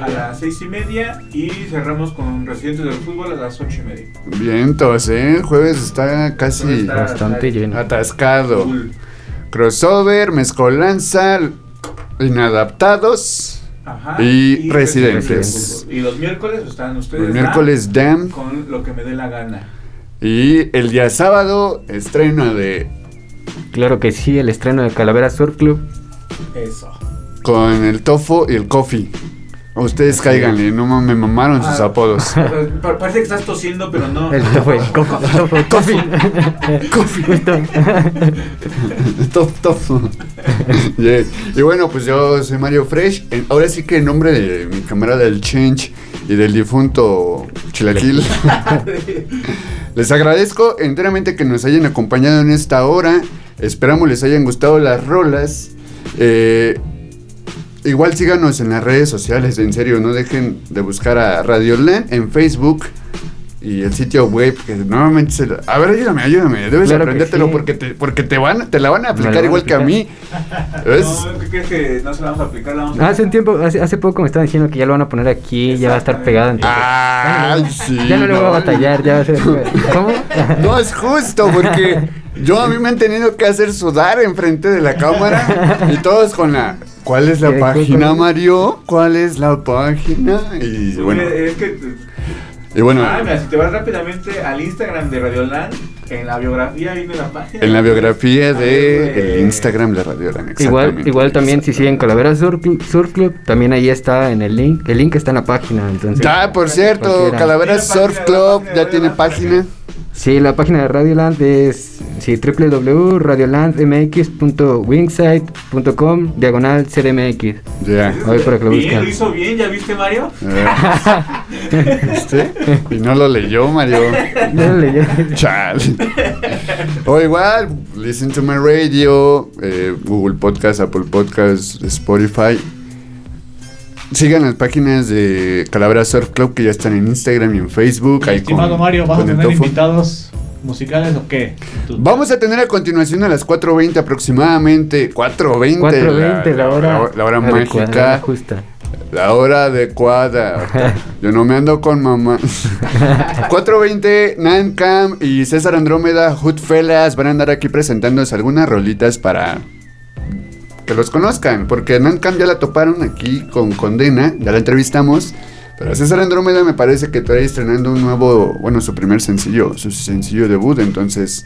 a las 6 y media. Y cerramos con Residentes del Fútbol a las 8 y media. Bien, entonces, ¿eh? El jueves está casi Está- Bastante lleno. atascado. Full. Crossover, mezcolanza, inadaptados Ajá, y, residentes. Y los miércoles están ustedes. ¿no? miércoles DAM Con lo que me dé la gana. y el día sábado estreno de Claro que sí, el estreno de Calavera Surf Club. Eso. con el Tofo y el Coffee. Ustedes cáiganle, no mames, me mamaron sus Ah. apodos. Pa- Parece que estás tosiendo, pero no. El tofu, el coffee, tofu, coffee. Coffee. Top, top. Yeah. Y bueno, pues yo soy Mario Fresh. Ahora sí que en nombre de mi camarada del Change y del difunto Chilaquil, les agradezco enteramente que nos hayan acompañado en esta hora. Esperamos les hayan gustado las rolas. Eh, igual síganos en las redes sociales, en serio, no dejen de buscar a Radio Land en Facebook. Y el sitio web, que nuevamente se lo- A ver, ayúdame, ayúdame. Debes Claro aprendértelo sí. porque, te, porque te, van, te la van a la aplicar van a igual que a mí. ¿Ves? No, ¿qué crees que no se la vamos a aplicar? La vamos a Hace un tiempo, hace, hace poco me estaban diciendo que ya lo van a poner aquí, ya va a estar pegado. entonces- Ay, ya, sí. no, ya no le voy a batallar, ya va a ser. ¿Cómo? No es justo porque yo a mí me han tenido que hacer sudar enfrente de la cámara y todos con la ¿Cuál es la ¿Qué- página? Mario? ¿Cuál es la página? Y bueno, Es que Y bueno, Ah, mira, si te vas rápidamente al Instagram de Radioland, en la biografía viene la página. en la biografía de el eh, Instagram de Radio Lan, Igual, exactamente. igual también si siguen Calavera Surf, Surf Club, también ahí está en el link. El link está en la página, entonces. Ya, por cierto, Tiene Surf Club de ya tiene página. Sí, la página de Radioland es sí, www.radiolandmx.wingsite.com diagonal CDMX. Ya. Ahí para que lo Bien, busquen. lo hizo bien, ¿ya viste, Mario? ¿Viste? Y no lo leyó, Mario. Ya lo leyó. Chale. O igual, Listen to My Radio, eh, Google Podcast, Apple Podcast, Spotify. Sigan las páginas de Calavera Surf Club que ya están en Instagram y en Facebook. ahí Estimado con- Mario, ¿vas a tener invitados musicales o qué? Tú- Vamos a tener a continuación a las 4.20 aproximadamente. 4.20. 4.20 la hora, La hora adecuada, mágica. justa. La hora adecuada. Yo no me ando con mamá. 420, Nancam y César Andrómeda, Hoodfellas van a andar aquí presentándose algunas rolitas para que los conozcan. Porque Nancam ya la toparon aquí con Condena, ya la entrevistamos. Pero César Andrómeda me parece que todavía estrenando un nuevo, bueno, su primer sencillo, su sencillo debut. Entonces,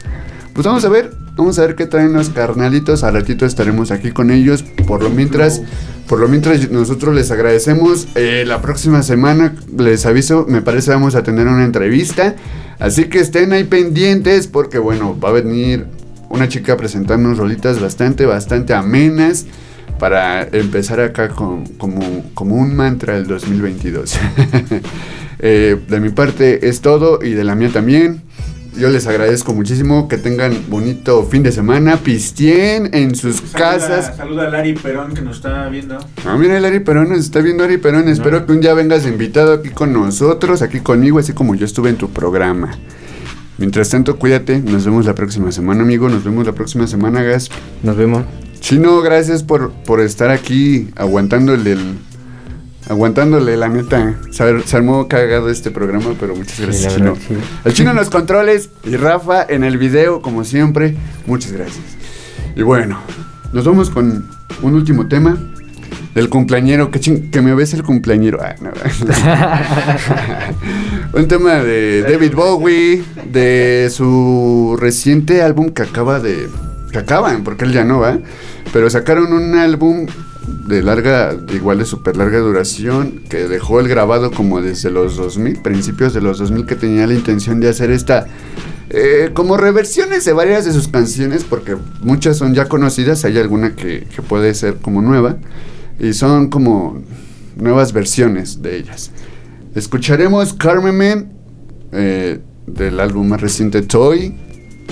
pues vamos a ver, vamos a ver qué traen los carnalitos. Al ratito estaremos aquí con ellos. Por lo mientras, por lo mientras nosotros les agradecemos. Eh, la próxima semana, les aviso, me parece vamos a tener una entrevista. Así que estén ahí pendientes porque bueno, va a venir una chica a presentarnos rolitas bastante, bastante amenas para empezar acá con, como, como un mantra del 2022. Eh, de mi parte es todo y de la mía también. Yo les agradezco muchísimo que tengan bonito fin de semana, pistien en sus Saluda, casas. Saluda a Larry Perón que nos está viendo. Ah, mira, el Ari Perón nos está viendo Ari Perón. Espero que un día vengas invitado aquí con nosotros, aquí conmigo, así como yo estuve en tu programa. Mientras tanto, cuídate. Nos vemos la próxima semana, amigo. Nos vemos la próxima semana, Gas. Nos vemos. Chino, gracias por, por estar aquí aguantándole el. Aguantándole, la neta. Se, se armó cagado este programa, pero muchas gracias, Chino. sí. El Chino en los controles y Rafa en el video, como siempre. Muchas gracias. Y bueno, nos vamos con un último tema. Del cumpleañero, que, ching- que me ves el cumpleañero. Ah, no. un tema de David Bowie, de su reciente álbum que acaba de... que acaban, porque él ya no va. Pero sacaron un álbum de larga, de igual de super larga duración, que dejó el grabado como desde los 2000, principios de los 2000, que tenía la intención de hacer esta... eh, como reversiones de varias de sus canciones, porque muchas son ya conocidas, hay alguna que, que puede ser como nueva, y son como nuevas versiones de ellas. Escucharemos Carmen Man, eh, del álbum más reciente Toy,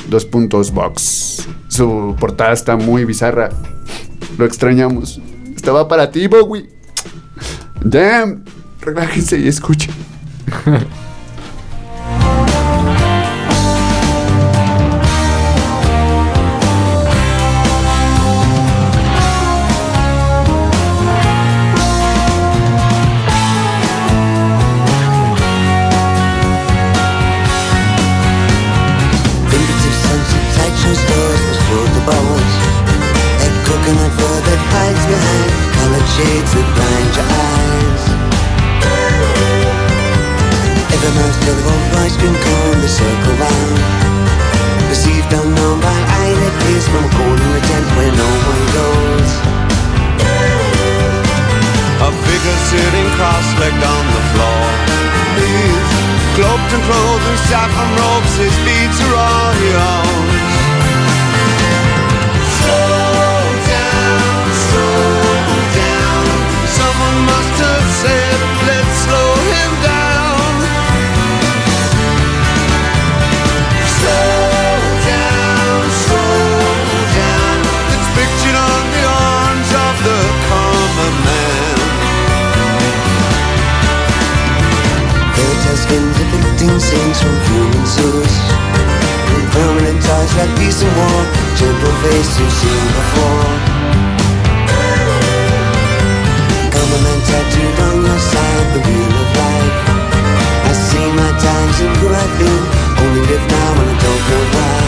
dos puntos box. Su portada está muy bizarra, lo extrañamos. Estaba para ti, Bowie. Damn, relájense y escuchen. shades that blind your eyes. Every man's telephone voice can come the circle round. Received unknown by that peers from a corner of tent where no one goes. A figure sitting cross-legged on the floor. Cloaked and clothed in saffron robes, his beads are all he owns. Scenes from human zoos. Permanent ties like peace and war, gentle face you've seen before. Man tattooed on your side, the wheel of life. I see my times and who I've been, only live now and I don't know why.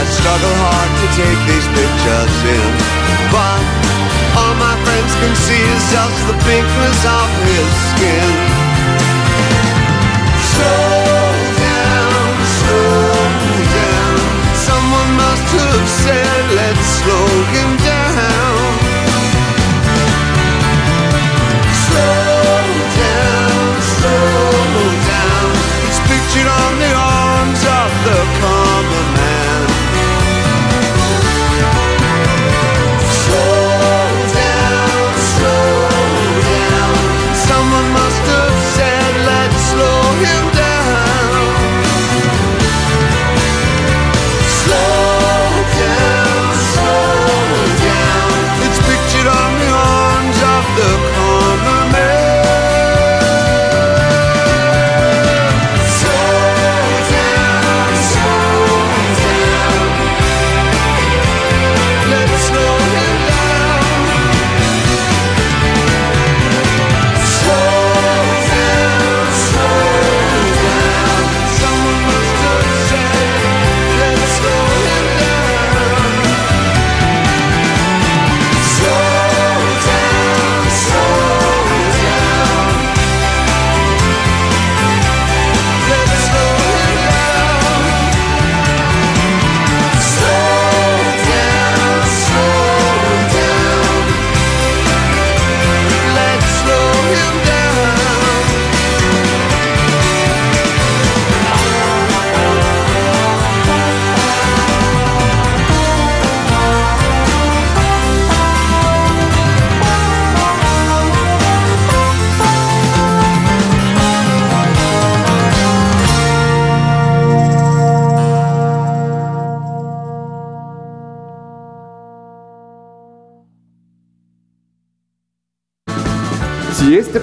I struggle hard to take these pictures in, but all my friends can see is just the pinkness of his skin. have said, let's slogan